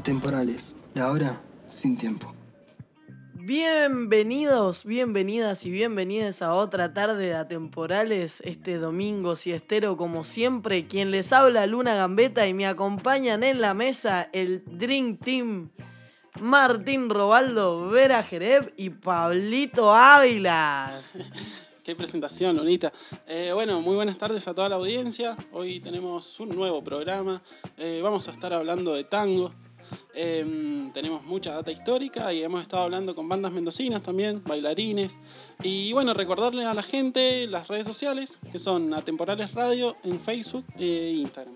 Atemporales, la hora sin tiempo. Bienvenidos, bienvenidas y bienvenidas a otra tarde de Atemporales, este domingo siestero como siempre, quien les habla Luna Gambeta y me acompañan en la mesa el Dream Team Martín Robaldo, Vera Jereb y Pablito Ávila. Qué presentación, Lunita. Eh, bueno, muy buenas tardes a toda la audiencia. Hoy tenemos un nuevo programa. Eh, vamos a estar hablando de tango. Em, tenemos mucha data histórica y hemos estado hablando con bandas mendocinas también, bailarines. Y bueno, recordarle a la gente las redes sociales, que son Atemporales Radio en Facebook e Instagram.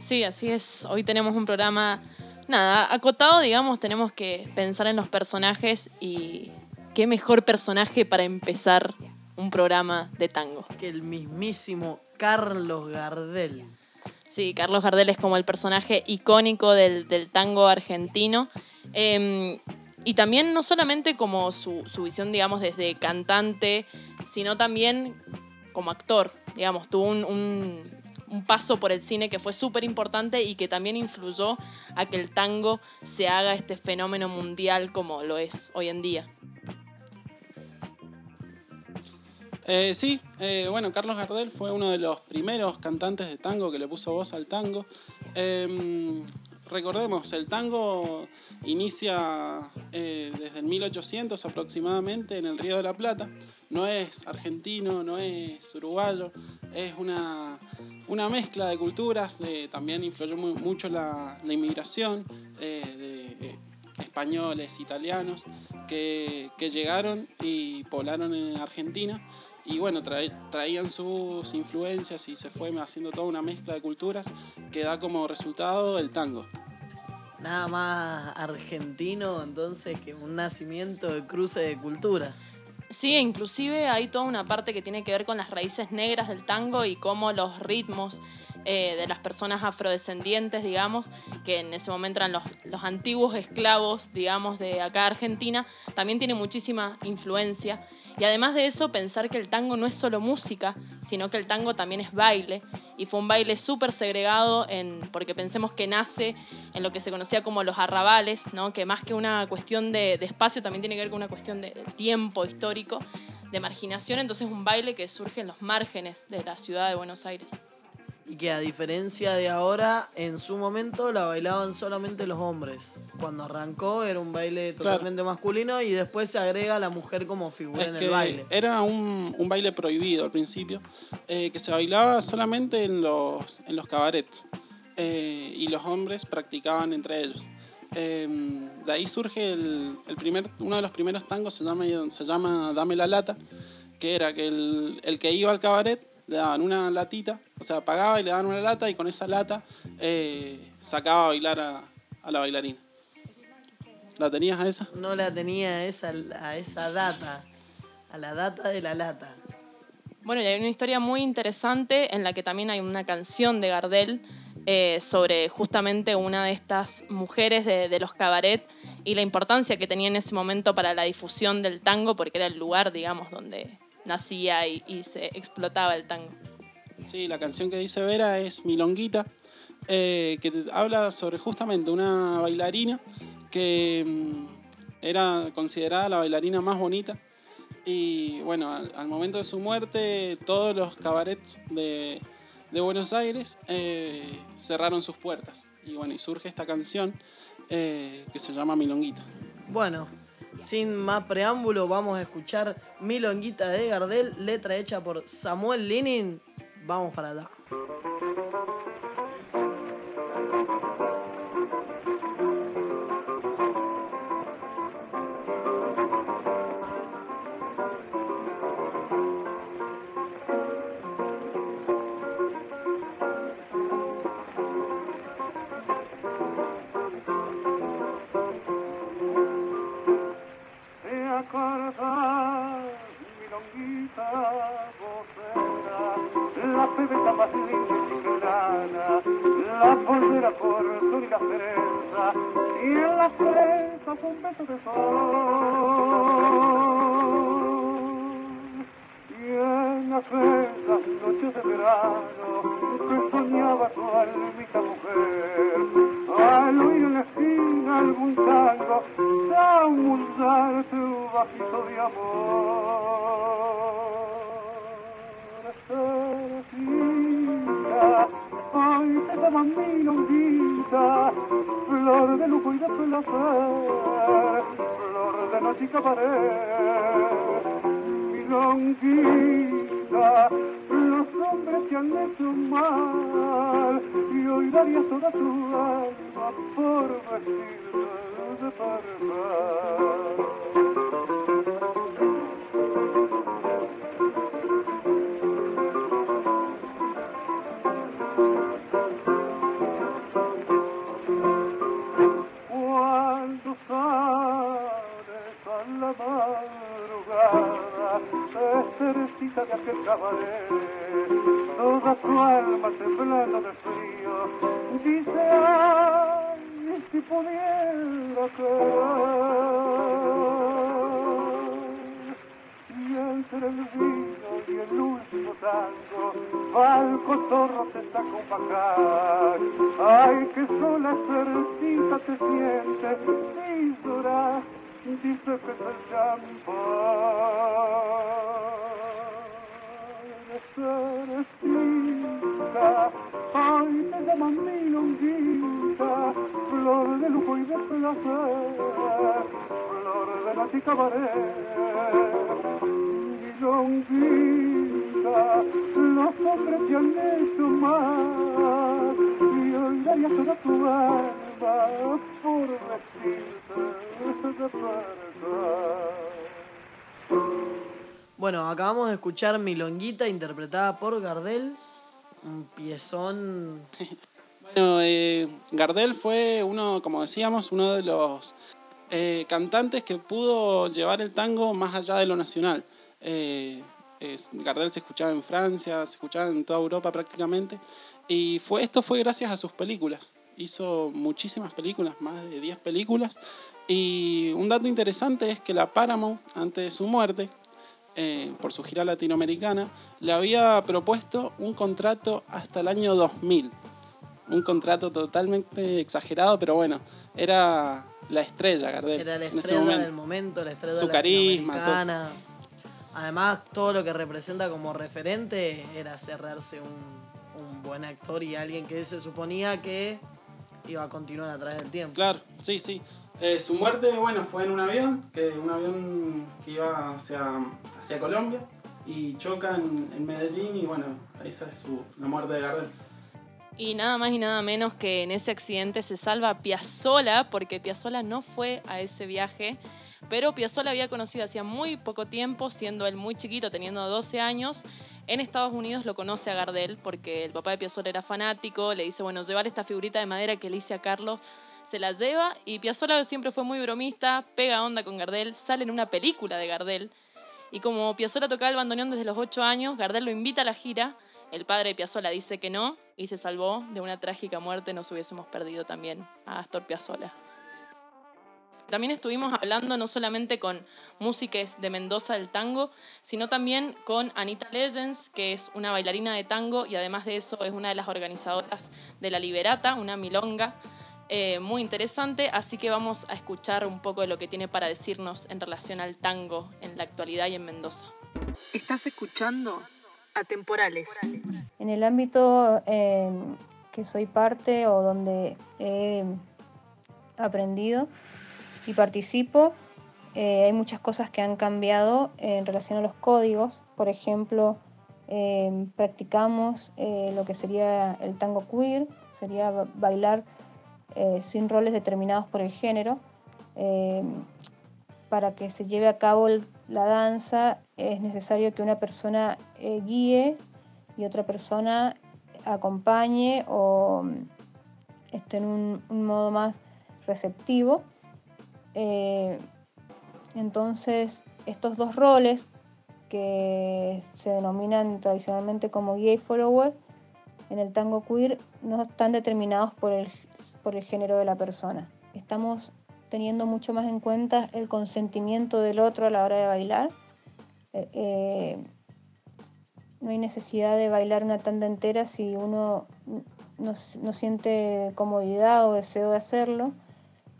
Sí, así es. Hoy tenemos un programa, nada, acotado, digamos, tenemos que pensar en los personajes y qué mejor personaje para empezar un programa de tango. Que el mismísimo Carlos Gardel. Sí, Carlos Gardel es como el personaje icónico del, tango argentino. Em, y también no solamente como su, visión, digamos, desde cantante, sino también como actor. Digamos, tuvo un, paso por el cine que fue súper importante y que también influyó a que el tango se haga este fenómeno mundial como lo es hoy en día. Eh, sí, eh, bueno, Carlos Gardel fue uno de los primeros cantantes de tango que le puso voz al tango. Em, recordemos, el tango inicia eh, desde el 1800 aproximadamente en el Río de la Plata. No es argentino, no es uruguayo, es una, mezcla de culturas. también influyó mucho la, inmigración de españoles, italianos, que, que, llegaron y poblaron en Argentina y bueno, traían sus influencias y se fue haciendo toda una mezcla de culturas que da como resultado el tango. Nada más argentino entonces que un nacimiento de cruce de cultura. Sí, inclusive hay toda una parte que tiene que ver con las raíces negras del tango y cómo los ritmos eh, de las personas afrodescendientes, digamos, que en ese momento eran los, los, antiguos esclavos, digamos, de acá Argentina, también tiene muchísima influencia y además de eso, pensar que el tango no es solo música, sino que el tango también es baile. Y fue un baile súper segregado, en, porque pensemos que nace en lo que se conocía como los arrabales, ¿no? que más que una cuestión de, espacio también tiene que ver con una cuestión de, de tiempo histórico, de marginación. Entonces un baile que surge en los márgenes de la ciudad de Buenos Aires y que a diferencia de ahora, en su momento la bailaban solamente los hombres. Cuando arrancó era un baile totalmente masculino y después se agrega la mujer como figura en el baile. Era un, baile prohibido al principio, eh, que se bailaba solamente en los, en los cabarets eh, y los hombres practicaban entre ellos. Em, de ahí surge el, primer, uno de los primeros tangos, se llama, se llama Dame la lata, que era que el, el que iba al cabaret le daban una latita, o sea, pagaba y le daban una lata y con esa lata eh, sacaba a bailar a, la bailarina. ¿La tenías a esa? No la tenía a esa, a esa data, a la data de la lata. Bueno, y hay una historia muy interesante en la que también hay una canción de Gardel eh, sobre justamente una de estas mujeres de, de, los cabaret y la importancia que tenía en ese momento para la difusión del tango, porque era el lugar, digamos, donde, nacía y, se explotaba el tango. Sí, la canción que dice Vera es Milonguita, eh, que habla sobre justamente una bailarina que mm, era considerada la bailarina más bonita. Y bueno, al, momento de su muerte, todos los cabarets de, Buenos Aires eh, cerraron sus puertas. Y bueno, y surge esta canción eh, que se llama Milonguita. Bueno, sin más preámbulo, vamos a escuchar Milonguita de Gardel, letra hecha por Samuel Linin. Vamos para la fortuna y la cereza, y en la cereza fue un de sol. Y en las frescas noches de verano, que soñaba tu almita mujer, al oír en la esquina algún tango, a tu bajito de amor te llaman mi longuita, flor de lujo y de placer, flor de noche y cabaret, mi longuita, los hombres te han hecho mal, y hoy daría toda tu alma por vestirte de perder. Aquel cabaret, toda tu alma temblando de frío, dice, ay, si pudiera caer. Y entre el vino y el último tango, al cotorro te un pajar. Ay, que sola cercita te sientes y lloras, dice que es el champán. Cercita, ay, te llaman mi longuita, flor de lujo y de placer, flor de y cabaret. Mi longuita, los hombres te han hecho mal, y hoy daría toda tu alma por vestirte de verdad. Bueno, acabamos de escuchar Milonguita interpretada por Gardel. Un piezón. Bueno, eh, Gardel fue uno, como decíamos, uno de los eh, cantantes que pudo llevar el tango más allá de lo nacional. Eh, Gardel se escuchaba en Francia, se escuchaba en toda Europa prácticamente. Y fue, esto fue gracias a sus películas. Hizo muchísimas películas, más de 10 películas. Y un dato interesante es que la Paramount, antes de su muerte, eh, por su gira latinoamericana, le había propuesto un contrato hasta el año 2000 un contrato totalmente exagerado, pero bueno, era la estrella Gardel Era la en ese estrella momento. del momento, la estrella Su carisma, latinoamericana. Además, todo lo que representa como referente era cerrarse un, un buen actor y alguien que se suponía que iba a continuar a través del tiempo. Claro, sí, sí. Eh, su muerte, bueno, fue en un avión, que un avión que iba hacia, hacia Colombia y choca en, en Medellín y bueno, esa es su, la muerte de Gardel. Y nada más y nada menos que en ese accidente se salva Piazzola, porque Piazzola no fue a ese viaje, pero Piazzola había conocido hacía muy poco tiempo, siendo él muy chiquito, teniendo 12 años. En Estados Unidos lo conoce a Gardel, porque el papá de Piazzola era fanático, le dice, bueno, llevar esta figurita de madera que le hice a Carlos, se la lleva, y Piazzola siempre fue muy bromista, pega onda con Gardel, sale en una película de Gardel, y como Piazzola tocaba el bandoneón desde los 8 años, Gardel lo invita a la gira, el padre de Piazzola dice que no y se salvó de una trágica muerte. Nos hubiésemos perdido también a Astor Piazzolla. También estuvimos hablando no solamente con músicas de Mendoza del tango, sino también con Anita Legends, que es una bailarina de tango y además de eso es una de las organizadoras de La Liberata, una milonga eh, muy interesante. Así que vamos a escuchar un poco de lo que tiene para decirnos en relación al tango en la actualidad y en Mendoza. Estás escuchando Atemporales. En el ámbito eh, que soy parte o donde he aprendido y participo, eh, hay muchas cosas que han cambiado en relación a los códigos. Por ejemplo, eh, practicamos eh, lo que sería el tango queer, sería ba- bailar eh, sin roles determinados por el género. Eh, para que se lleve a cabo la danza es necesario que una persona eh, guíe y otra persona acompañe o mm, esté en un, un modo más receptivo. Eh, entonces, estos dos roles que se denominan tradicionalmente como guía y follower, en el tango queer no están determinados por el, por el género de la persona. Estamos teniendo mucho más en cuenta el consentimiento del otro a la hora de bailar. Eh, eh, no hay necesidad de bailar una tanda entera si uno no siente comodidad o deseo de hacerlo.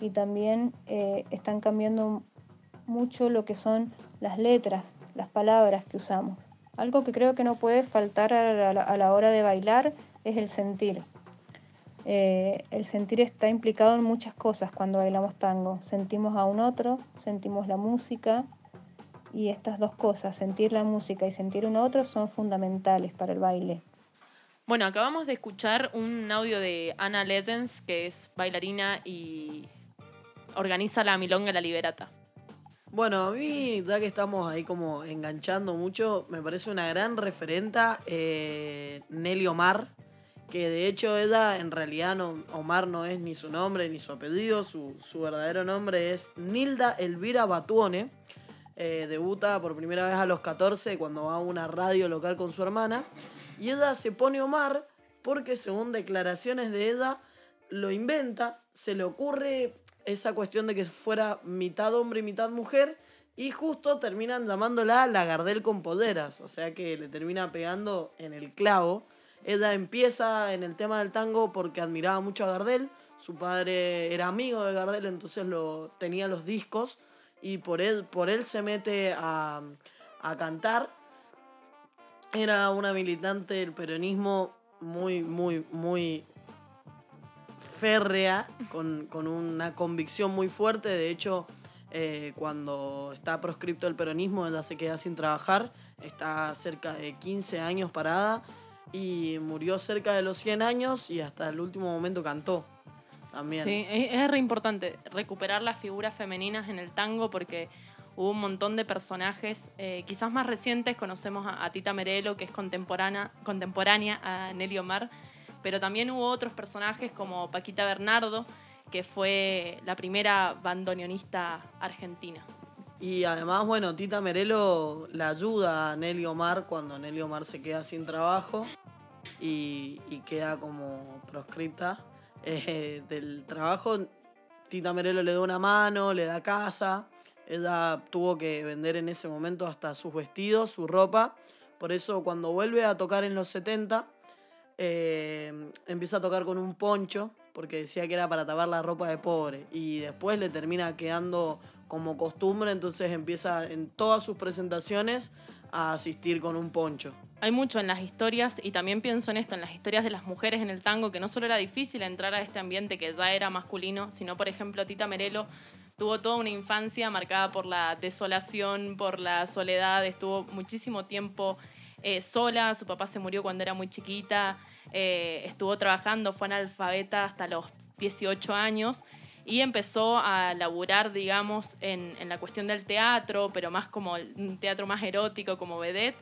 Y también eh, están cambiando mucho lo que son las letras, las palabras que usamos. Algo que creo que no puede faltar a la, a la hora de bailar es el sentir. Eh, el sentir está implicado en muchas cosas cuando bailamos tango. Sentimos a un otro, sentimos la música y estas dos cosas, sentir la música y sentir un otro, son fundamentales para el baile. Bueno, acabamos de escuchar un audio de Ana Legends, que es bailarina y organiza la Milonga La Liberata. Bueno, a mí, ya que estamos ahí como enganchando mucho, me parece una gran referenta eh, Nelly Omar, que de hecho ella en realidad Omar no es ni su nombre ni su apellido, su, su verdadero nombre es Nilda Elvira Batuone. Eh, debuta por primera vez a los 14 cuando va a una radio local con su hermana. Y ella se pone Omar porque según declaraciones de ella lo inventa, se le ocurre esa cuestión de que fuera mitad hombre y mitad mujer y justo terminan llamándola la Gardel con poderas, o sea que le termina pegando en el clavo. Ella empieza en el tema del tango porque admiraba mucho a Gardel, su padre era amigo de Gardel, entonces lo, tenía los discos y por él, por él se mete a, a cantar. Era una militante del peronismo muy, muy, muy férrea, con, con una convicción muy fuerte. De hecho, eh, cuando está proscripto el peronismo, ella se queda sin trabajar, está cerca de 15 años parada y murió cerca de los 100 años y hasta el último momento cantó. También. Sí, es, re importante recuperar las figuras femeninas en el tango porque hubo un montón de personajes, eh, quizás más recientes, conocemos a, a Tita Merelo, que es contemporánea, contemporánea a Nelly Omar, pero también hubo otros personajes como Paquita Bernardo, que fue la primera bandoneonista argentina. Y además, bueno, Tita Merelo la ayuda a Nelly Omar cuando Nelly Omar se queda sin trabajo y, queda como proscripta eh, del trabajo. Tita Merelo le da una mano, le da casa. Ella tuvo que vender en ese momento hasta sus vestidos, su ropa. Por eso cuando vuelve a tocar en los 70, eh, empieza a tocar con un poncho, porque decía que era para tapar la ropa de pobre. Y después le termina quedando como costumbre, entonces empieza en todas sus presentaciones a asistir con un poncho. Hay mucho en las historias, y también pienso en esto, en las historias de las mujeres en el tango, que no solo era difícil entrar a este ambiente que ya era masculino, sino, por ejemplo, Tita Merelo tuvo toda una infancia marcada por la desolación, por la soledad, estuvo muchísimo tiempo eh, sola, su papá se murió cuando era muy chiquita, eh, estuvo trabajando, fue analfabeta hasta los 18 años y empezó a laburar, digamos, en, en la cuestión del teatro, pero más como un teatro más erótico, como vedette.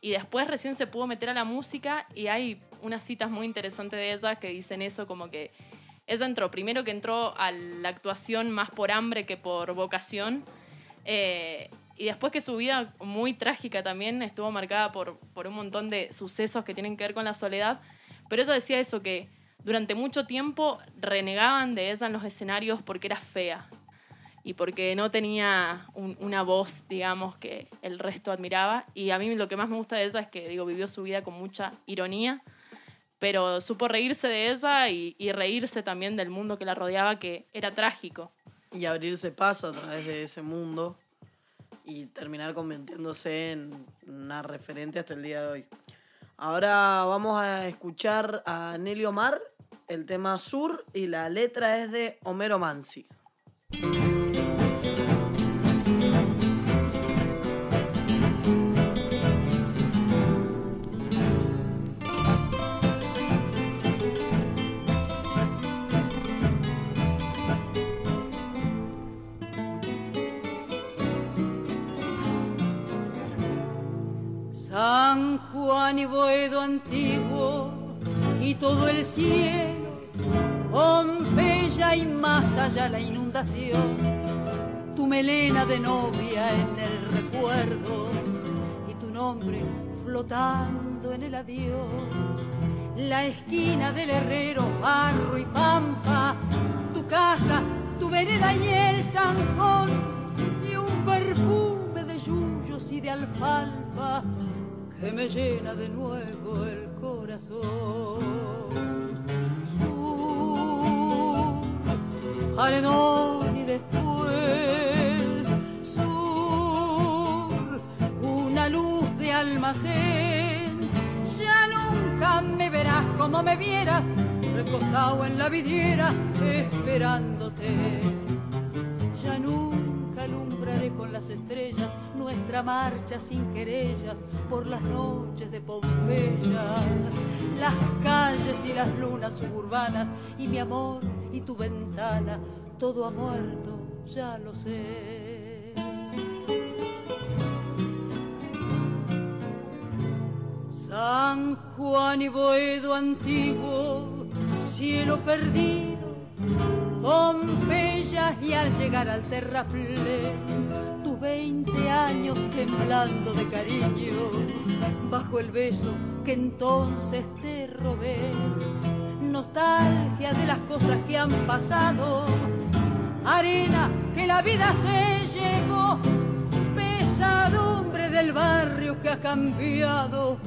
Y después recién se pudo meter a la música y hay unas citas muy interesantes de ella que dicen eso, como que ella entró, primero que entró a la actuación más por hambre que por vocación. Eh, y después que su vida, muy trágica también, estuvo marcada por, por un montón de sucesos que tienen que ver con la soledad. Pero ella decía eso, que durante mucho tiempo renegaban de ella en los escenarios porque era fea y porque no tenía un- una voz, digamos, que el resto admiraba. Y a mí lo que más me gusta de ella es que, digo, vivió su vida con mucha ironía, pero supo reírse de ella y, y reírse también del mundo que la rodeaba, que era trágico. y abrirse paso a través de ese mundo y terminar convirtiéndose en una referente hasta el día de hoy. Ahora vamos a escuchar a Nelly Omar, el tema Sur y la letra es de Homero Mansi. Juan y Boedo antiguo y todo el cielo, Pompeya y más allá la inundación, tu melena de novia en el recuerdo y tu nombre flotando en el adiós, la esquina del herrero, barro y pampa, tu casa, tu vereda y el zanjón y un perfume de yuyos y de alfalfa que me llena de nuevo el corazón. Sur, arenón y después sur, una luz de almacén. Ya nunca me verás como me vieras, recostado en la vidriera esperándote. Ya nunca con las estrellas nuestra marcha sin querellas por las noches de Pompeya, las calles y las lunas suburbanas y mi amor y tu ventana, todo ha muerto, ya lo sé. San Juan y Boedo antiguo, cielo perdido, Pompeya y al llegar al terraplén, tus veinte años temblando de cariño, bajo el beso que entonces te robé, nostalgia de las cosas que han pasado, arena que la vida se llevó, pesadumbre del barrio que ha cambiado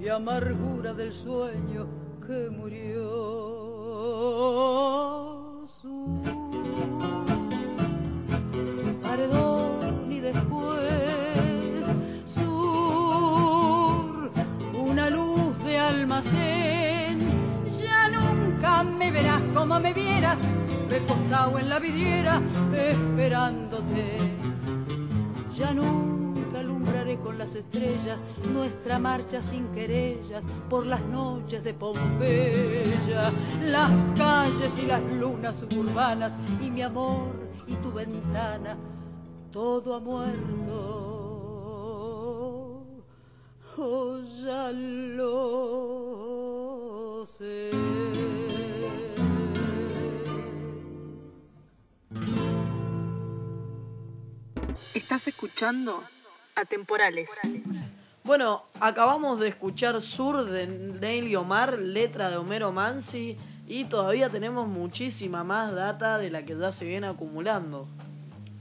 y amargura del sueño que murió. Me verás como me vieras, recostado en la vidriera, esperándote. Ya nunca con las estrellas nuestra marcha sin querellas por las noches de Pompeya, las calles y las lunas suburbanas y mi amor y tu ventana, todo ha muerto. Oh, ya lo sé. Estás escuchando Atemporales. Bueno, acabamos de escuchar Sur de Neil Omar, letra de Homero Mansi, y todavía tenemos muchísima más data de la que ya se viene acumulando.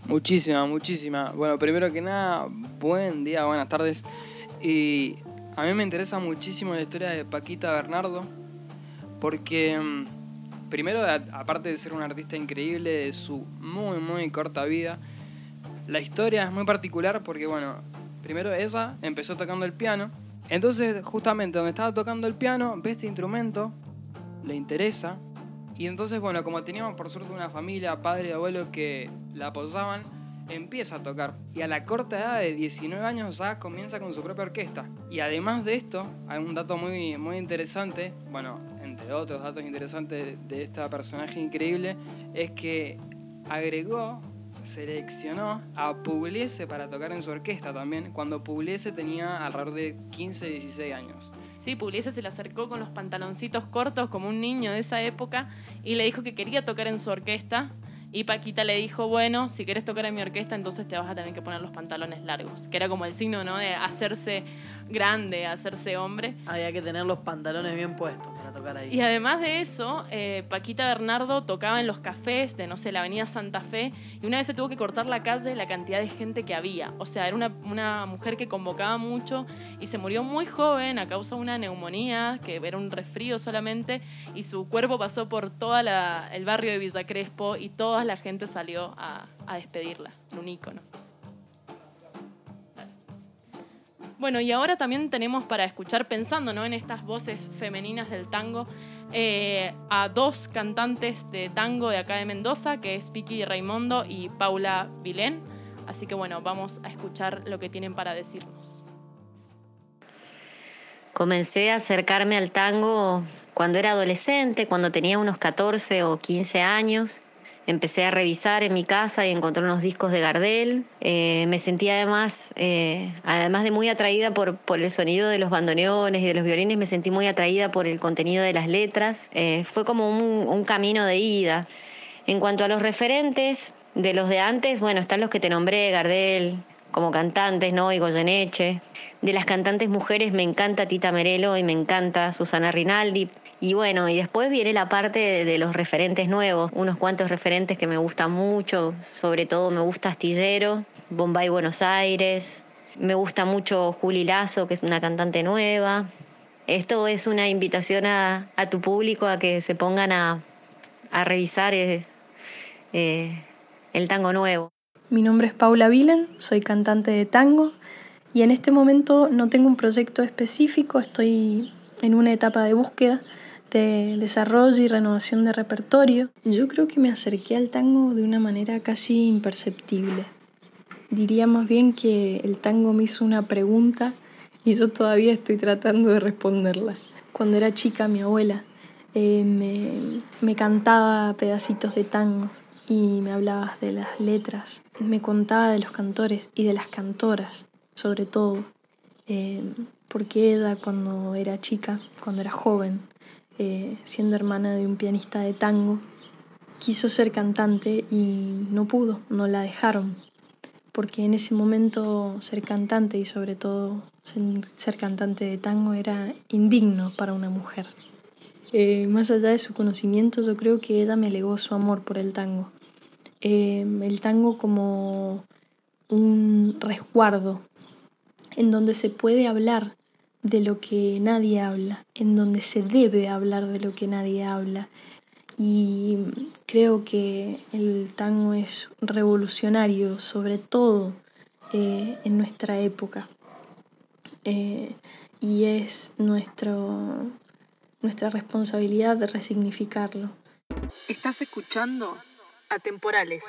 Muchísima, muchísima. Bueno, primero que nada, buen día, buenas tardes. Y a mí me interesa muchísimo la historia de Paquita Bernardo, porque mm, primero, aparte de ser un artista increíble, de su muy, muy corta vida, la historia es muy particular porque, bueno, primero ella empezó tocando el piano. Entonces, justamente donde estaba tocando el piano, ve este instrumento, le interesa. Y entonces, bueno, como teníamos por suerte una familia, padre y abuelo que la apoyaban, empieza a tocar. Y a la corta edad de 19 años ya comienza con su propia orquesta. Y además de esto, hay un dato muy, muy interesante, bueno, entre otros datos interesantes de esta personaje increíble, es que agregó seleccionó a Pugliese para tocar en su orquesta también, cuando Pugliese tenía alrededor de 15, 16 años. Sí, Pugliese se le acercó con los pantaloncitos cortos como un niño de esa época y le dijo que quería tocar en su orquesta. Y Paquita le dijo, bueno, si quieres tocar en mi orquesta, entonces te vas a tener que poner los pantalones largos. Que era como el signo, ¿no? De hacerse grande, hacerse hombre. Había que tener los pantalones bien puestos para tocar ahí. Y además de eso, eh, Paquita Bernardo tocaba en los cafés de, no sé, la avenida Santa Fe y una vez se tuvo que cortar la calle la cantidad de gente que había. O sea, era una, una mujer que convocaba mucho y se murió muy joven a causa de una neumonía, que era un resfrío solamente, y su cuerpo pasó por todo el barrio de Villa Crespo y toda la gente salió a, a despedirla, un ícono. Bueno, y ahora también tenemos para escuchar, pensando ¿no? en estas voces femeninas del tango, eh, a dos cantantes de tango de acá de Mendoza, que es Vicky Raimondo y Paula Vilén. Así que bueno, vamos a escuchar lo que tienen para decirnos. Comencé a acercarme al tango cuando era adolescente, cuando tenía unos 14 o 15 años. Empecé a revisar en mi casa y encontré unos discos de Gardel. Eh, me sentí además, eh, además de muy atraída por, por el sonido de los bandoneones y de los violines, me sentí muy atraída por el contenido de las letras. Eh, fue como un, un camino de ida. En cuanto a los referentes de los de antes, bueno, están los que te nombré, Gardel, como cantantes, ¿no? Y Goyeneche. De las cantantes mujeres me encanta Tita Merelo y me encanta Susana Rinaldi. Y bueno, y después viene la parte de, los referentes nuevos, unos cuantos referentes que me gustan mucho, sobre todo me gusta Astillero, Bombay Buenos Aires, me gusta mucho Juli Lazo, que es una cantante nueva. Esto es una invitación a, tu público a que se pongan a, a revisar eh, eh, el tango nuevo. Mi nombre es Paula Vilen, soy cantante de tango Y en este momento no tengo un proyecto específico, estoy en una etapa de búsqueda de desarrollo y renovación de repertorio. Yo creo que me acerqué al tango de una manera casi imperceptible. Diría más bien que el tango me hizo una pregunta y yo todavía estoy tratando de responderla. Cuando era chica mi abuela eh, me, me cantaba pedacitos de tango y me hablaba de las letras, me contaba de los cantores y de las cantoras, sobre todo, eh, porque ella cuando era chica, cuando era joven, eh, siendo hermana de un pianista de tango, quiso ser cantante y no pudo, no la dejaron, porque en ese momento ser cantante y sobre todo ser cantante de tango era indigno para una mujer. Eh, más allá de su conocimiento, yo creo que ella me legó su amor por el tango. Eh, el tango como un resguardo en donde se puede hablar de lo que nadie habla, en donde se debe hablar de lo que nadie habla. Y creo que el tango es revolucionario, sobre todo eh, en nuestra época. y es nuestro, nuestra responsabilidad de resignificarlo. Estás escuchando Atemporales.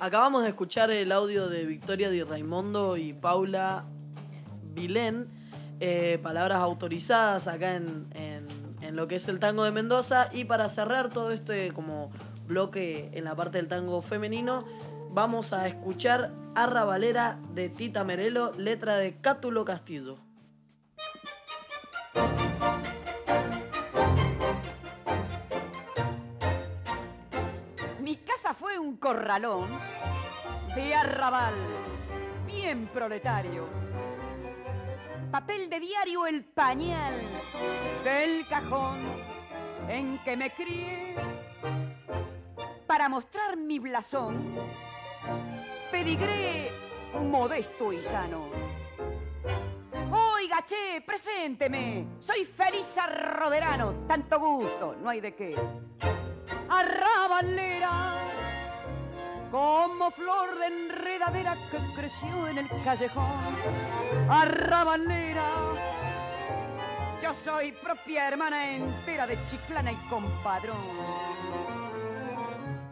Acabamos de escuchar el audio de Victoria Di Raimondo y Paula Vilén, eh, palabras autorizadas acá en, en, lo que es el tango de Mendoza. Y para cerrar todo este como bloque en la parte del tango femenino, vamos a escuchar Arra Valera de Tita Merelo, letra de Cátulo Castillo. fue un corralón de arrabal, bien proletario. Papel de diario el pañal del cajón en que me crié. Para mostrar mi blasón, pedigré modesto y sano. Oiga, che, presénteme, soy feliz arroderano, tanto gusto, no hay de qué. Como flor de enredadera que creció en el callejón. Arrabalera, yo soy propia hermana entera de Chiclana y compadrón.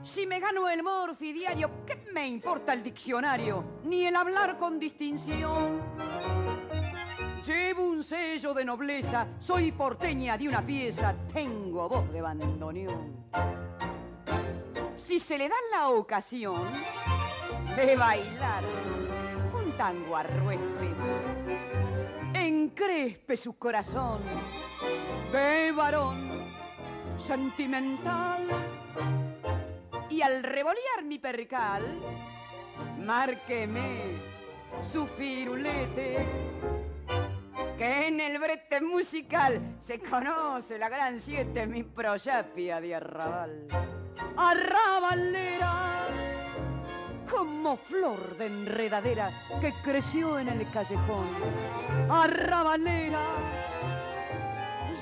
Si me gano el morfi diario, ¿qué me importa el diccionario? Ni el hablar con distinción. Llevo un sello de nobleza, soy porteña de una pieza, tengo voz de bandoneón si se le da la ocasión de bailar un tango arruespe, encrespe su corazón de varón sentimental y al revolear mi percal, márqueme su firulete que en el brete musical se conoce la gran siete, mi proyapia de arrabal arrabalera, como flor de enredadera que creció en el callejón. Arrabalera,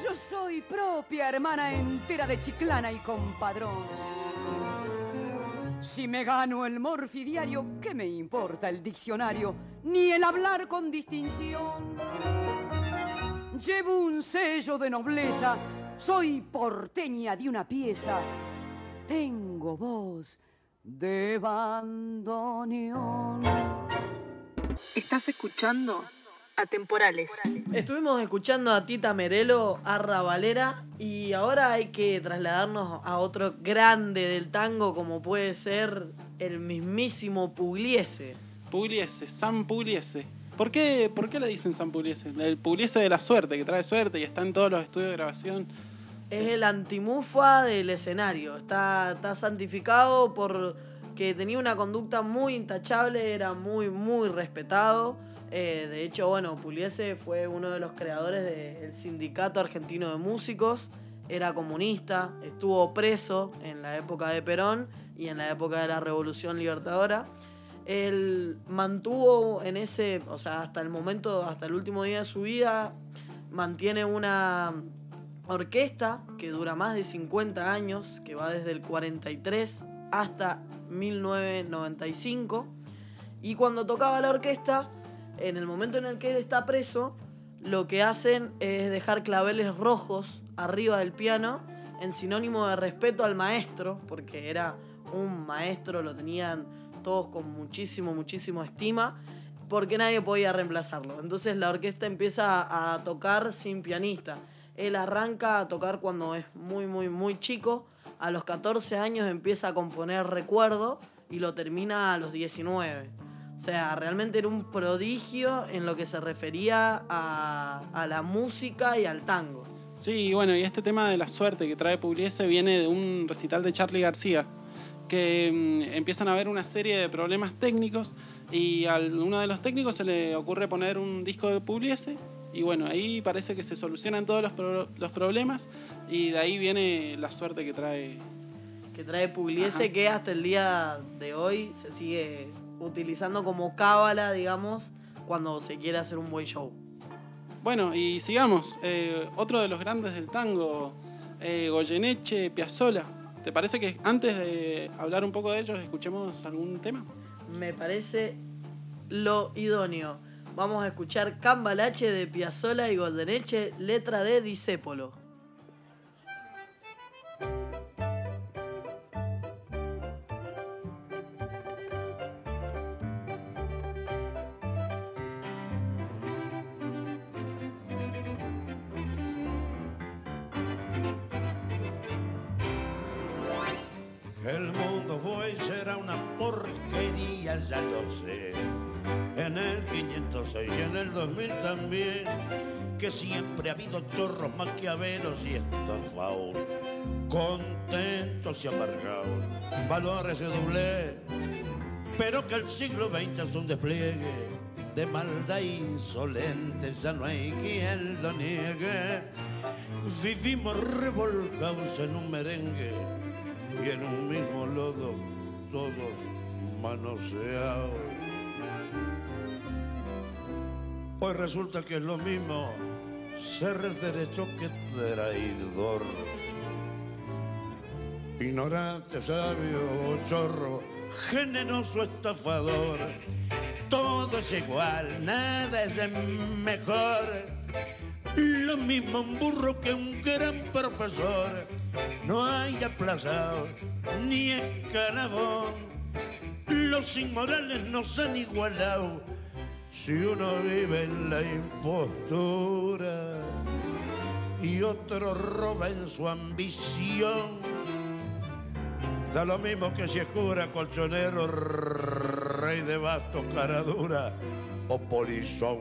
yo soy propia hermana entera de Chiclana y compadrón. Si me gano el morfi diario, ¿qué me importa el diccionario? Ni el hablar con distinción. Llevo un sello de nobleza, soy porteña de una pieza tengo voz de bandoneón. Estás escuchando Atemporales. Estuvimos escuchando a Tita Merelo, a Ravalera, y ahora hay que trasladarnos a otro grande del tango como puede ser el mismísimo Pugliese. Pugliese, San Pugliese. ¿Por qué, ¿Por qué le dicen San Pugliese? El Pugliese de la suerte, que trae suerte y está en todos los estudios de grabación es el antimufa del escenario. Está, está santificado por que tenía una conducta muy intachable, era muy, muy respetado. Eh, de hecho, bueno, Puliese fue uno de los creadores del Sindicato Argentino de Músicos. Era comunista, estuvo preso en la época de Perón y en la época de la Revolución Libertadora. Él mantuvo en ese, o sea, hasta el momento, hasta el último día de su vida, mantiene una, orquesta que dura más de 50 años, que va desde el 43 hasta 1995. Y cuando tocaba la orquesta, en el momento en el que él está preso, lo que hacen es dejar claveles rojos arriba del piano en sinónimo de respeto al maestro, porque era un maestro, lo tenían todos con muchísimo, muchísimo estima, porque nadie podía reemplazarlo. Entonces la orquesta empieza a tocar sin pianista. Él arranca a tocar cuando es muy, muy, muy chico. A los 14 años empieza a componer recuerdo y lo termina a los 19. O sea, realmente era un prodigio en lo que se refería a, a la música y al tango. Sí, bueno, y este tema de la suerte que trae Pugliese viene de un recital de Charlie García, que mm, empiezan a haber una serie de problemas técnicos y a uno de los técnicos se le ocurre poner un disco de Pugliese y bueno, ahí parece que se solucionan todos los, pro- los problemas y de ahí viene la suerte que trae. Que trae Pugliese Ajá. que hasta el día de hoy se sigue utilizando como cábala, digamos, cuando se quiere hacer un buen show. Bueno, y sigamos. Eh, otro de los grandes del tango, eh, Goyeneche, Piazzolla. ¿Te parece que antes de hablar un poco de ellos escuchemos algún tema? Me parece lo idóneo. Vamos a escuchar Cambalache de Piazzola y Goldeneche, letra de Disépolo. También. Que siempre ha habido chorros maquiavelos y estafados. Contentos y amargados. Valores de doble. Pero que el siglo XX es un despliegue de maldad insolente, ya no hay quien lo niegue. Vivimos revolcados en un merengue y en un mismo lodo todos manoseados. Pues resulta que es lo mismo ser derecho que traidor. Ignorante, sabio, chorro, generoso, estafador. Todo es igual, nada es mejor. Lo mismo un burro que un gran profesor. No hay aplazado ni escalafón. Los inmorales nos han igualado. Si uno vive en la impostura y otro roba en su ambición, da lo mismo que si es cura, colchonero, rey de bastos, cara dura o polizón.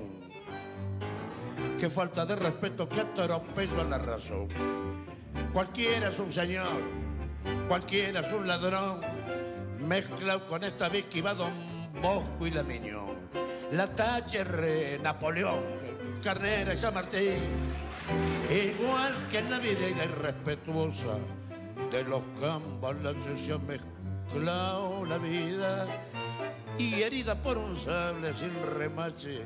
Qué falta de respeto, qué atropello a la razón. Cualquiera es un señor, cualquiera es un ladrón, mezclado con esta vez que va Don Bosco y la Miñón. La Thatcher, Napoleón, Carnera y San Martín, igual que en la vida irrespetuosa de los cambalaches se ha mezclado la vida y herida por un sable sin remache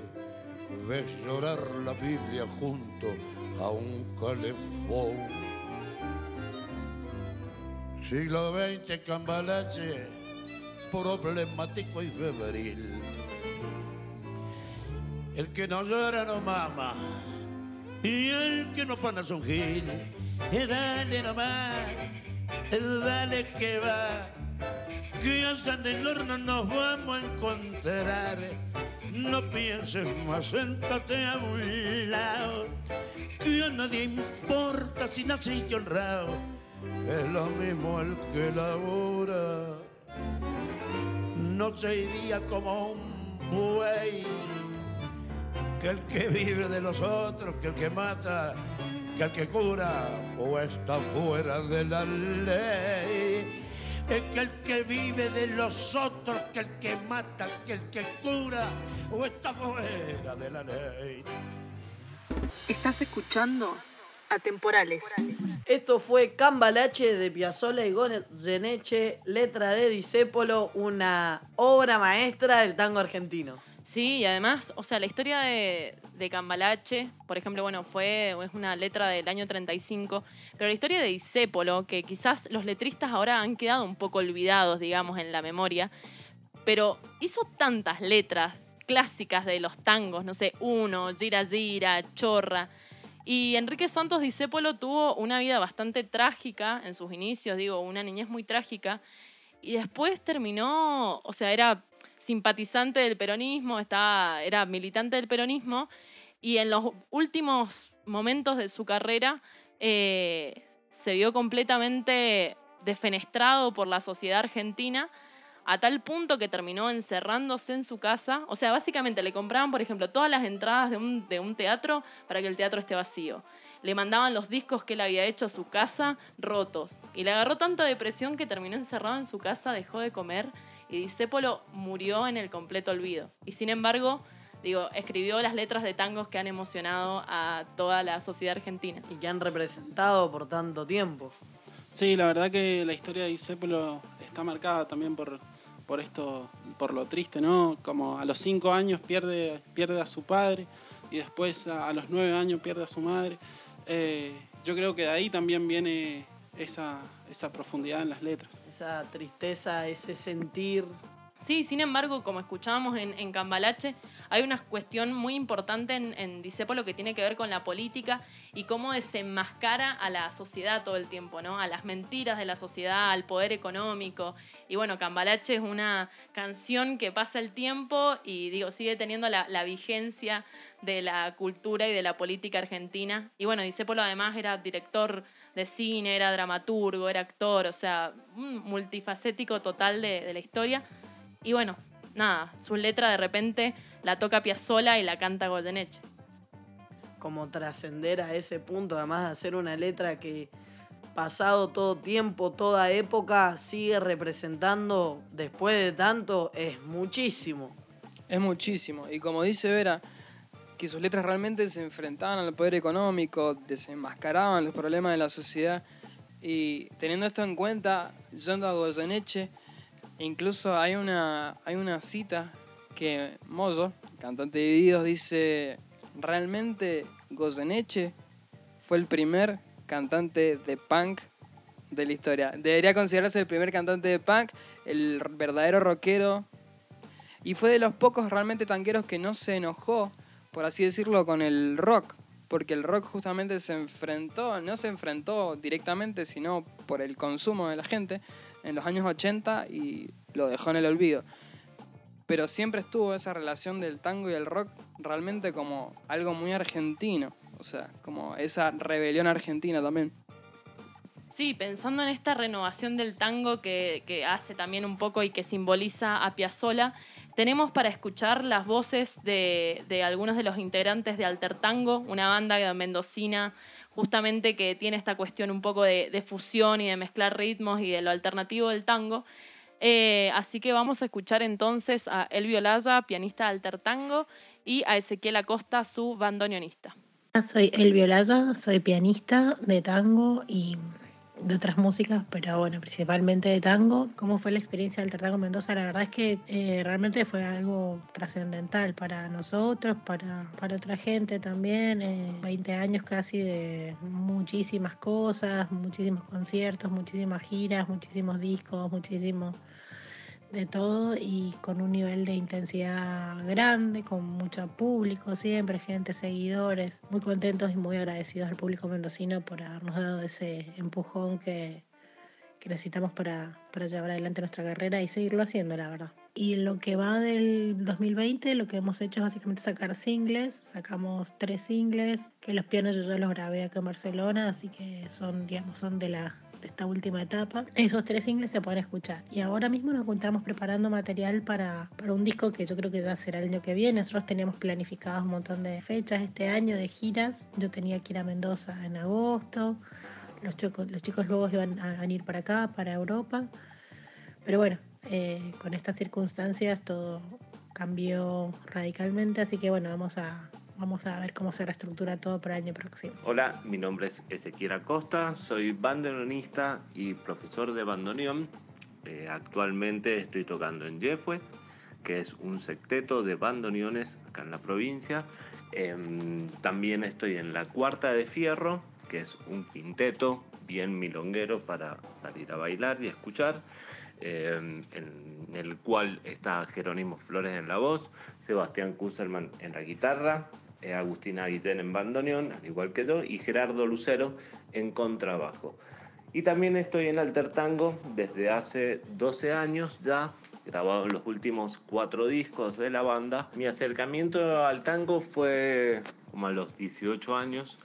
ves llorar la Biblia junto a un calefón. Siglo XX, cambalache, problemático y febril. El que no llora no mama, y el que no fana es un gil. Eh, dale nomás, eh, dale que va, que allá en el horno nos vamos a encontrar. No pienses más, séntate a un lado, que a nadie importa si naciste honrado. Es lo mismo el que labora, noche y día como un buey, que el que vive de los otros, que el que mata, que el que cura o está fuera de la ley. Es que el que vive de los otros, que el que mata, que el que cura o está fuera de la ley. Estás escuchando Atemporales. Esto fue Cambalache de Piazzolla y Goyeneche, letra de Disépolo, una obra maestra del tango argentino. Sí, y además, o sea, la historia de, de Cambalache, por ejemplo, bueno, fue es una letra del año 35, pero la historia de Disépolo, que quizás los letristas ahora han quedado un poco olvidados, digamos, en la memoria, pero hizo tantas letras clásicas de los tangos, no sé, Uno, Gira Gira, Chorra. Y Enrique Santos Discépolo tuvo una vida bastante trágica en sus inicios, digo, una niñez muy trágica. Y después terminó, o sea, era simpatizante del peronismo, estaba, era militante del peronismo. Y en los últimos momentos de su carrera eh, se vio completamente defenestrado por la sociedad argentina a tal punto que terminó encerrándose en su casa. O sea, básicamente le compraban, por ejemplo, todas las entradas de un, de un teatro para que el teatro esté vacío. Le mandaban los discos que él había hecho a su casa rotos. Y le agarró tanta depresión que terminó encerrado en su casa, dejó de comer y Discépolo murió en el completo olvido. Y sin embargo, digo, escribió las letras de tangos que han emocionado a toda la sociedad argentina. Y que han representado por tanto tiempo. Sí, la verdad que la historia de Discépolo está marcada también por, por esto, por lo triste, ¿no? Como a los cinco años pierde, pierde a su padre y después a, los nueve años pierde a su madre. Eh, yo creo que de ahí también viene esa, esa profundidad en las letras. Esa tristeza, ese sentir Sí, sin embargo, como escuchábamos en, Cambalache, hay una cuestión muy importante en, en que tiene que ver con la política y cómo desenmascara a la sociedad todo el tiempo, ¿no? A las mentiras de la sociedad, al poder económico. Y bueno, Cambalache es una canción que pasa el tiempo y digo, sigue teniendo la, la vigencia de la cultura y de la política argentina. Y bueno, Disépolo además era director de cine, era dramaturgo, era actor, o sea, un multifacético total de, de la historia. Y bueno, nada, su letra de repente la toca Piazzola y la canta Goldenech. Como trascender a ese punto, además de hacer una letra que pasado todo tiempo, toda época, sigue representando después de tanto, es muchísimo. Es muchísimo. Y como dice Vera, que sus letras realmente se enfrentaban al poder económico, desenmascaraban los problemas de la sociedad. Y teniendo esto en cuenta, yendo a Goyeneche, Incluso hay una, hay una cita que Mozo, cantante de Divididos, dice, realmente Goyeneche fue el primer cantante de punk de la historia. Debería considerarse el primer cantante de punk, el verdadero rockero. Y fue de los pocos realmente tanqueros que no se enojó, por así decirlo, con el rock. Porque el rock justamente se enfrentó, no se enfrentó directamente, sino por el consumo de la gente en los años 80 y lo dejó en el olvido. Pero siempre estuvo esa relación del tango y el rock realmente como algo muy argentino, o sea, como esa rebelión argentina también. Sí, pensando en esta renovación del tango que, que hace también un poco y que simboliza a Piazzolla, tenemos para escuchar las voces de, algunos de los integrantes de Alter Tango, una banda mendocina justamente que tiene esta cuestión un poco de, fusión y de mezclar ritmos y de lo alternativo del tango. Eh, así que vamos a escuchar entonces a Elvio Laya, pianista de alter tango, y a Ezequiel Acosta, su bandoneonista. Soy Elvio Laya, soy pianista de tango y de otras músicas, pero bueno, principalmente de tango. ¿Cómo fue la experiencia del Tartango Mendoza? La verdad es que eh, realmente fue algo trascendental para nosotros, para, para otra gente también. 20 eh, años casi de muchísimas cosas, muchísimos conciertos, muchísimas giras, muchísimos discos, muchísimos de todo y con un nivel de intensidad grande, con mucho público siempre, gente, seguidores, muy contentos y muy agradecidos al público mendocino por habernos dado ese empujón que, necesitamos para, para llevar adelante nuestra carrera y seguirlo haciendo, la verdad. Y lo que va del 2020, lo que hemos hecho es básicamente sacar singles. Sacamos tres singles, que los pianos yo ya los grabé acá en Barcelona, así que son, digamos, son de la esta última etapa. Esos tres singles se pueden escuchar. Y ahora mismo nos encontramos preparando material para, para un disco que yo creo que ya será el año que viene. Nosotros teníamos planificados un montón de fechas este año de giras. Yo tenía que ir a Mendoza en agosto. Los chicos, los chicos luego iban a venir para acá, para Europa. Pero bueno, eh, con estas circunstancias todo cambió radicalmente, así que bueno, vamos a, Vamos a ver cómo se reestructura todo para el año próximo. Hola, mi nombre es Ezequiel Acosta, soy bandoneonista y profesor de bandoneón. Eh, actualmente estoy tocando en Jeffwes, que es un secteto de bandoneones acá en la provincia. Em, también estoy en la Cuarta de Fierro, que es un quinteto bien milonguero para salir a bailar y escuchar. eh, en el cual está Jerónimo Flores en la voz, Sebastián Kuselman en la guitarra, eh, Agustina Guillén en bandoneón, al igual que yo, y Gerardo Lucero en contrabajo. Y también estoy en Alter Tango desde hace 12 años ya, grabado los últimos cuatro discos de la banda. Mi acercamiento al tango fue como a los 18 años.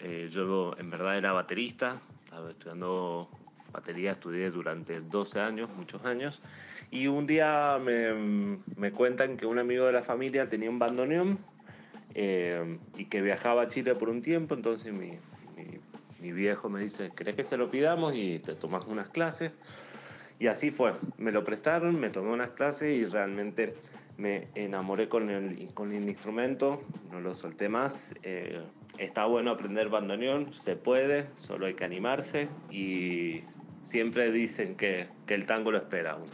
Eh, yo en verdad era baterista, estaba estudiando batería, estudié durante 12 años, muchos años. Y un día me, me cuentan que un amigo de la familia tenía un bandoneón eh, y que viajaba a Chile por un tiempo, entonces mi, mi, mi viejo me dice, ¿querés que se lo pidamos y te tomas unas clases? Y así fue, me lo prestaron, me tomé unas clases y realmente me enamoré con el, con el instrumento, no lo solté más. Eh, está bueno aprender bandoneón, se puede, solo hay que animarse y siempre dicen que, que el tango lo espera uno.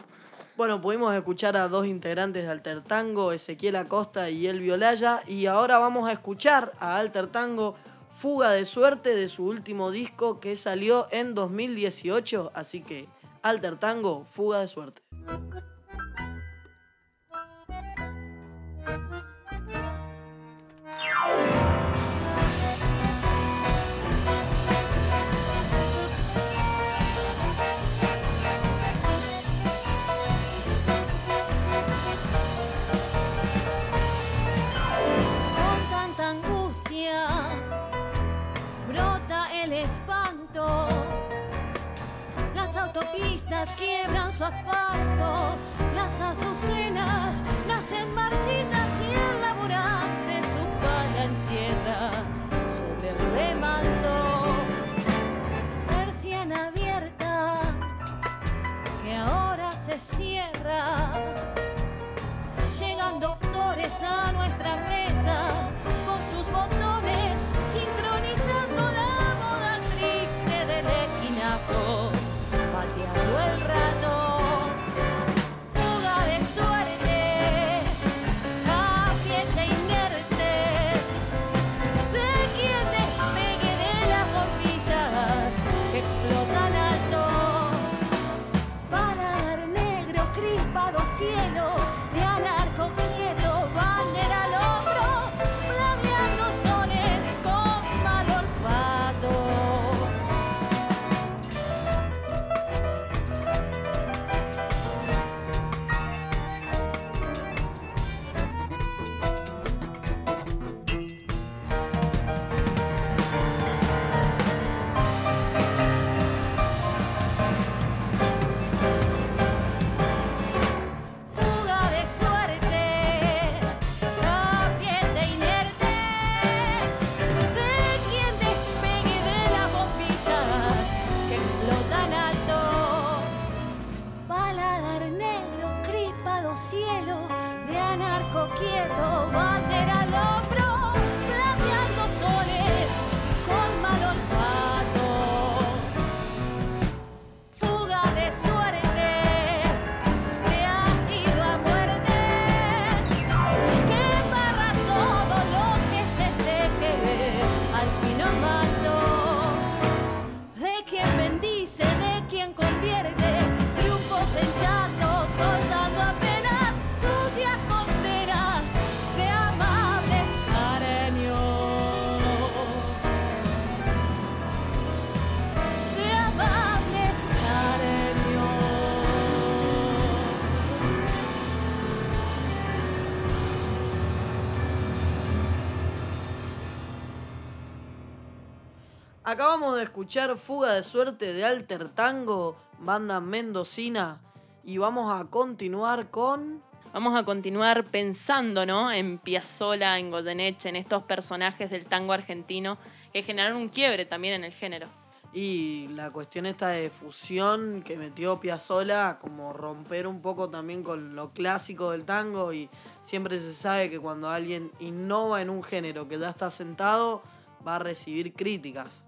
Bueno, pudimos escuchar a dos integrantes de Alter Tango, Ezequiel Acosta y El Violaya, y ahora vamos a escuchar a Alter Tango Fuga de Suerte de su último disco que salió en 2018, así que Alter Tango, Fuga de Suerte. Autopistas quiebran su asfalto, las azucenas nacen marchitas y el laborante su pala en tierra sobre el remanso. Persiana abierta que ahora se cierra. Llegan doctores a nuestra mesa Acabamos de escuchar Fuga de Suerte de Alter Tango, banda mendocina, y vamos a continuar con... Vamos a continuar pensando, ¿no? En Piazzolla, en Goyeneche, en estos personajes del tango argentino que generaron un quiebre también en el género. Y la cuestión esta de fusión que metió Piazzolla, como romper un poco también con lo clásico del tango y siempre se sabe que cuando alguien innova en un género que ya está sentado, va a recibir críticas.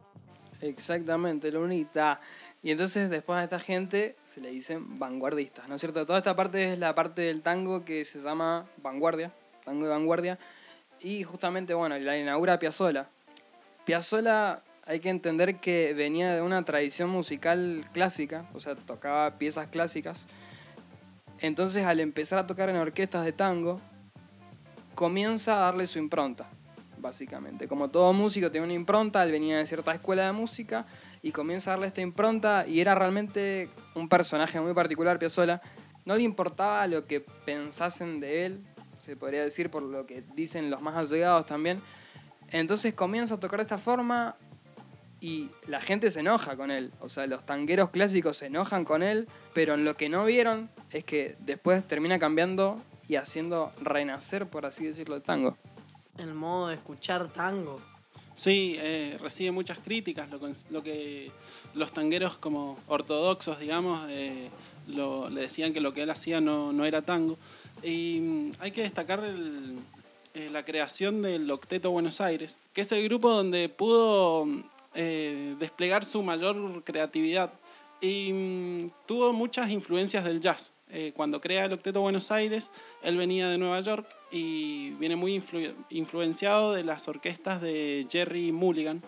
Exactamente, Lunita. Y entonces después a esta gente se le dicen vanguardistas, ¿no es cierto? Toda esta parte es la parte del tango que se llama vanguardia, tango de vanguardia. Y justamente, bueno, la inaugura Piazzolla. Piazzolla hay que entender que venía de una tradición musical clásica, o sea, tocaba piezas clásicas. Entonces, al empezar a tocar en orquestas de tango, comienza a darle su impronta, básicamente. Como todo músico tiene una impronta, él venía de cierta escuela de música y comienza a darle esta impronta y era realmente un personaje muy particular, Piazzolla. No le importaba lo que pensasen de él, se podría decir por lo que dicen los más allegados también. Entonces comienza a tocar de esta forma y la gente se enoja con él. O sea, los tangueros clásicos se enojan con él, pero en lo que no vieron es que después termina cambiando y haciendo renacer, por así decirlo, el tango. El modo de escuchar tango. Sí, eh, recibe muchas críticas, lo, lo que los tangueros como ortodoxos, digamos, eh, lo- le decían que lo que él hacía no, no era tango. Y mm, hay que destacar el- eh, la creación del Octeto Buenos Aires, que es el grupo donde pudo mm, eh, desplegar su mayor creatividad y mm, tuvo muchas influencias del jazz. Eh, cuando crea el Octeto Buenos Aires, él venía de Nueva York y viene muy influ- influenciado de las orquestas de Jerry Mulligan,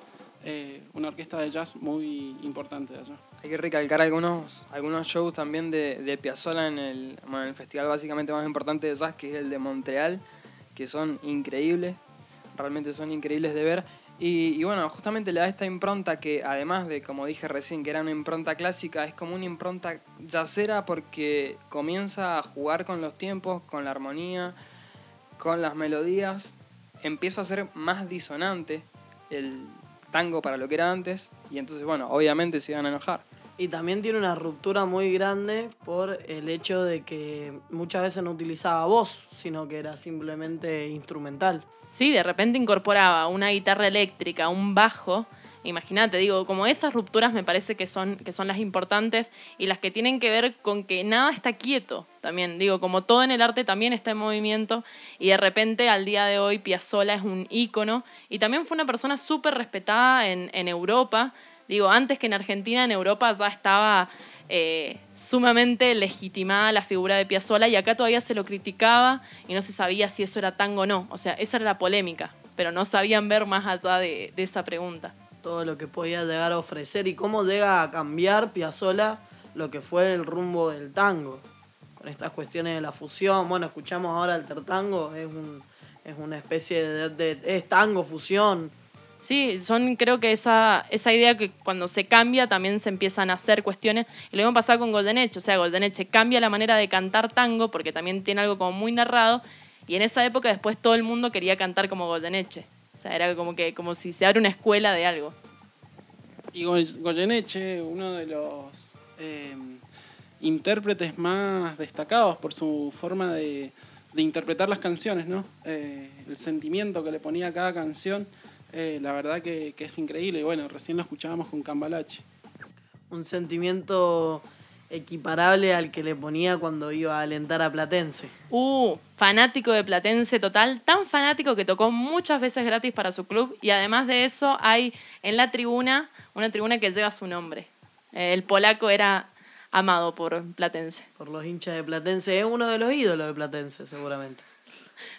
eh, una orquesta de jazz muy importante de allá. Hay que recalcar algunos, algunos shows también de, de Piazzolla en el, bueno, en el festival básicamente más importante de jazz, que es el de Montreal, que son increíbles, realmente son increíbles de ver. Y, y bueno, justamente le da esta impronta que además de, como dije recién, que era una impronta clásica, es como una impronta jazzera porque comienza a jugar con los tiempos, con la armonía, con las melodías, empieza a ser más disonante el tango para lo que era antes y entonces, bueno, obviamente se iban a enojar. Y también tiene una ruptura muy grande por el hecho de que muchas veces no utilizaba voz, sino que era simplemente instrumental. Sí, de repente incorporaba una guitarra eléctrica, un bajo. Imagínate, digo, como esas rupturas me parece que son, que son las importantes y las que tienen que ver con que nada está quieto también. Digo, como todo en el arte también está en movimiento y de repente al día de hoy Piazzolla es un ícono y también fue una persona súper respetada en, Europa. Digo, antes que en Argentina, en Europa ya estaba eh, sumamente legitimada la figura de Piazzolla y acá todavía se lo criticaba y no se sabía si eso era tango o no. O sea, esa era la polémica, pero no sabían ver más allá de esa pregunta. Todo lo que podía llegar a ofrecer y cómo llega a cambiar Piazzolla lo que fue el rumbo del tango. Con estas cuestiones de la fusión. Bueno, escuchamos ahora el tertango, es, un, es una especie de, es tango, fusión. Sí, son creo que esa, esa idea que cuando se cambia también se empiezan a hacer cuestiones. Y lo mismo pasaba con Goldeneche, o sea, Goldeneche cambia la manera de cantar tango porque también tiene algo como muy narrado. Y en esa época después todo el mundo quería cantar como Goldeneche. O sea, era como que como si se abre una escuela de algo. Y Goy- Goyeneche, uno de los eh, intérpretes más destacados por su forma de, de interpretar las canciones, ¿no? Eh, el sentimiento que le ponía a cada canción, eh, la verdad que, que es increíble. Y bueno, recién lo escuchábamos con Cambalache. Un sentimiento equiparable al que le ponía cuando iba a alentar a Platense. Uh, fanático de Platense total, tan fanático que tocó muchas veces gratis para su club y además de eso hay en la tribuna una tribuna que lleva su nombre. Eh, El polaco era amado por Platense. Por los hinchas de Platense, es uno de los ídolos de Platense, seguramente.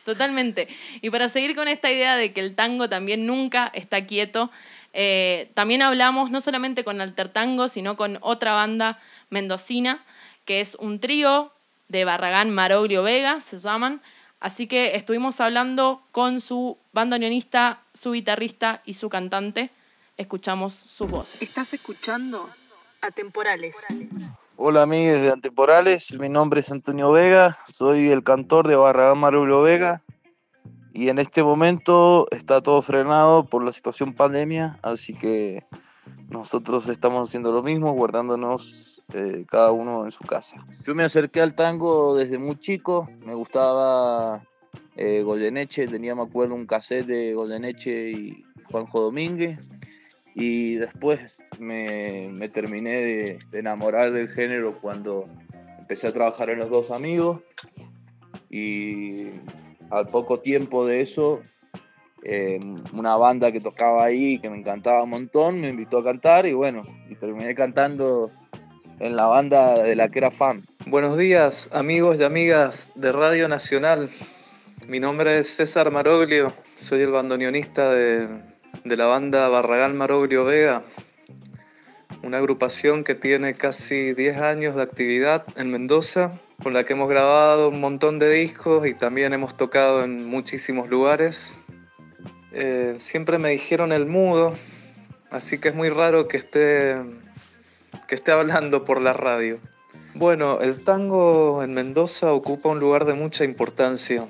Totalmente. Y para seguir con esta idea de que el tango también nunca está quieto, eh, también hablamos no solamente con Alter Tango, sino con otra banda mendocina, que es un trío de Barragán Maroglio Vega, se llaman. Así que estuvimos hablando con su bandoneonista, su guitarrista y su cantante. Escuchamos sus voces. Estás escuchando Atemporales. Hola amigos de Antemporales, mi nombre es Antonio Vega, soy el cantor de Barragán Marulo Vega y en este momento está todo frenado por la situación pandemia, así que nosotros estamos haciendo lo mismo, guardándonos eh, cada uno en su casa. Yo me acerqué al tango desde muy chico, me gustaba eh, Goyeneche, tenía me acuerdo un cassette de Goyeneche y Juanjo Domínguez y después me, me terminé de, de enamorar del género cuando empecé a trabajar en Los Dos Amigos y al poco tiempo de eso eh, una banda que tocaba ahí que me encantaba un montón me invitó a cantar y bueno, terminé cantando en la banda de la que era fan. Buenos días, amigos y amigas de Radio Nacional. Mi nombre es César Maroglio, soy el bandoneonista de de la banda Barragán Maroglio Vega, una agrupación que tiene casi 10 años de actividad en Mendoza, con la que hemos grabado un montón de discos y también hemos tocado en muchísimos lugares. Eh, siempre me dijeron el mudo, así que es muy raro que esté, que esté hablando por la radio. Bueno, el tango en Mendoza ocupa un lugar de mucha importancia.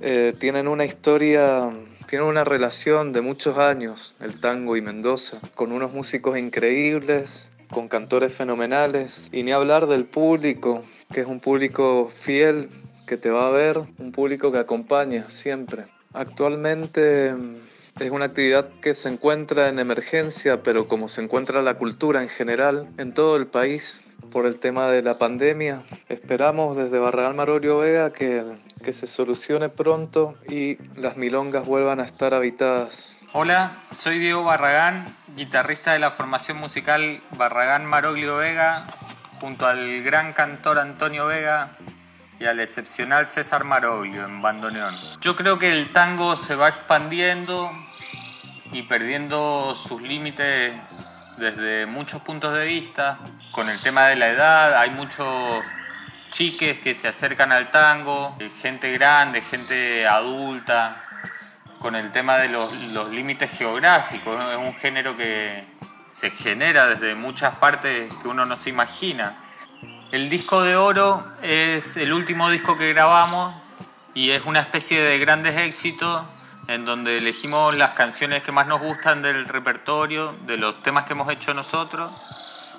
Eh, tienen una historia, tienen una relación de muchos años, el tango y Mendoza, con unos músicos increíbles, con cantores fenomenales, y ni hablar del público, que es un público fiel, que te va a ver, un público que acompaña siempre. Actualmente mm, es una actividad que se encuentra en emergencia, pero como se encuentra la cultura en general en todo el país por el tema de la pandemia, esperamos desde Barragán Marorio Vega que, que se solucione pronto y las milongas vuelvan a estar habitadas. Hola, soy Diego Barragán, guitarrista de la formación musical Barragán Maroglio Vega, junto al gran cantor Antonio Vega y al excepcional César Maroglio en bandoneón. Yo creo que el tango se va expandiendo y perdiendo sus límites desde muchos puntos de vista. Con el tema de la edad, hay muchos chiques que se acercan al tango, gente grande, gente adulta, con el tema de los, los límites geográficos. Es un género que se genera desde muchas partes que uno no se imagina. El disco de oro es el último disco que grabamos y es una especie de grandes éxitos en donde elegimos las canciones que más nos gustan del repertorio, de los temas que hemos hecho nosotros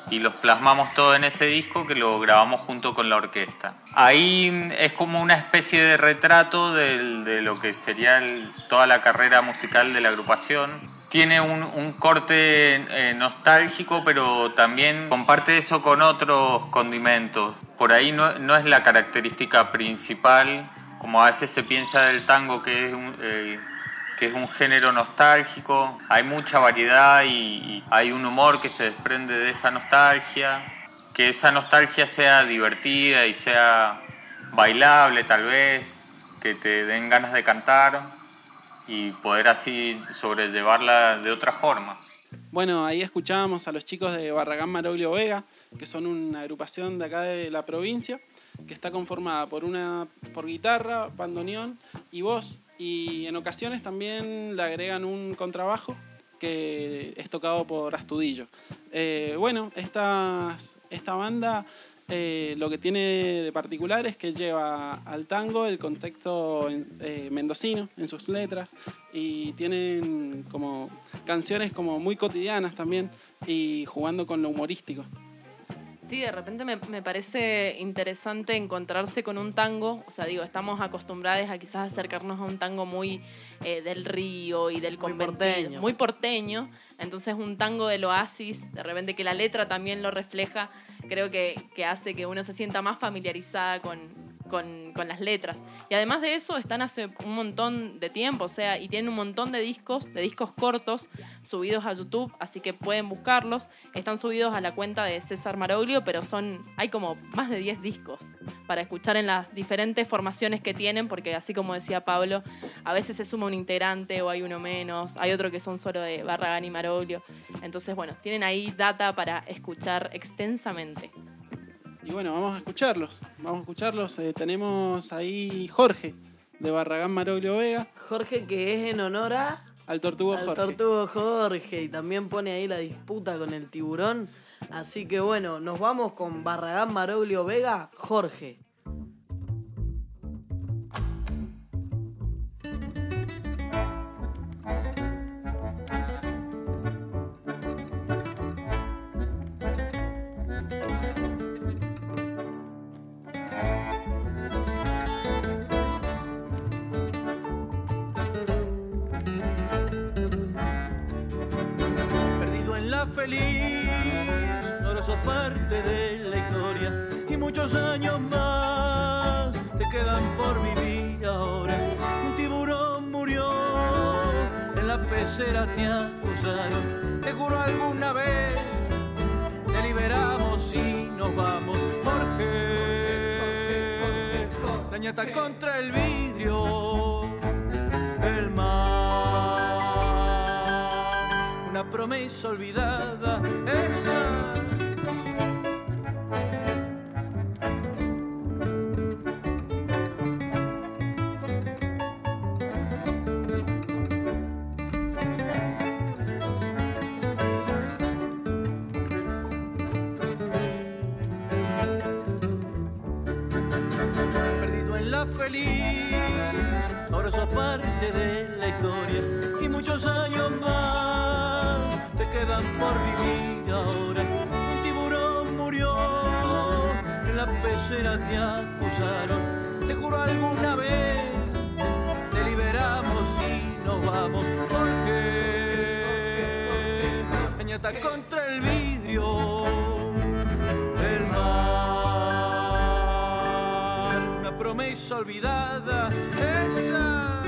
y los plasmamos todo en ese disco que lo grabamos junto con la orquesta. Ahí es como una especie de retrato del- de, lo que sería el- toda la carrera musical de la agrupación. Tiene un, un corte eh, nostálgico, pero también comparte eso con otros condimentos. Por ahí no, no es la característica principal, como a veces se piensa del tango que es un, eh, que es un género nostálgico. Hay mucha variedad y, hay un humor que se desprende de esa nostalgia. Que esa nostalgia sea divertida y sea bailable tal vez, que te den ganas de cantar y poder así sobrellevarla de otra forma. Bueno, ahí escuchábamos a los chicos de Barragán Maroglio Vega, que son una agrupación de acá de la provincia, que está conformada por una por guitarra, bandoneón y voz, y en ocasiones también le agregan un contrabajo que es tocado por Astudillo. Eh, bueno, estas- esta banda eh, lo que tiene de particular es que lleva al tango el contexto eh, mendocino en sus letras y tienen como canciones como muy cotidianas también y jugando con lo humorístico. Sí, de repente me, me parece interesante encontrarse con un tango. O sea, digo, estamos acostumbrados a quizás acercarnos a un tango muy eh, del río y del conventillo. porteño. Muy porteño. Entonces, un tango del oasis, de repente que la letra también lo refleja, creo que, que hace que uno se sienta más familiarizada con, con, las letras. Y además de eso, están hace un montón de tiempo, o sea, y tienen un montón de discos, de discos cortos, subidos a YouTube, así que pueden buscarlos. Están subidos a la cuenta de César Maroglio, pero son, hay como más de 10 discos para escuchar en las diferentes formaciones que tienen, porque así como decía Pablo, a veces se suma un integrante o hay uno menos, hay otro que son solo de Barragán y Maroglio. Entonces, bueno, tienen ahí data para escuchar extensamente. Y bueno, vamos a escucharlos. Vamos a escucharlos. Eh, tenemos ahí Jorge, de Barragán Maroglio Vega. Jorge, que es en honor a. Al Tortugo al Jorge. Tortugo Jorge. Y también pone ahí la disputa con el tiburón. Así que bueno, nos vamos con Barragán Maroglio Vega, Jorge. En la pecera te acusaron, te juro alguna vez te liberamos y nos vamos, Jorge. La ñata contra el vidrio, el mar. promesa olvidada. Feliz. Ahora sos parte de la historia y muchos años más te quedan por vivir ahora. Un tiburón murió, en la pecera te acusaron. Te juro alguna vez te liberamos y nos vamos. Contra promesa olvidada. Esa.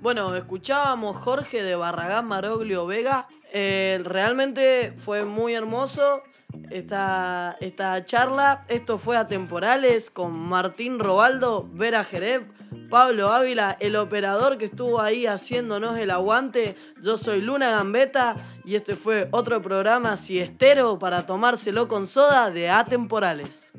Bueno, escuchábamos Jorge de Barragán Maroglio Vega. Eh, realmente fue muy hermoso esta, esta charla. Esto fue Atemporales con Martín Robaldo, Vera Jerez, Pablo Ávila, el operador que estuvo ahí haciéndonos el aguante. Yo soy Luna Gambeta y este fue otro programa siestero para tomárselo con soda de Atemporales.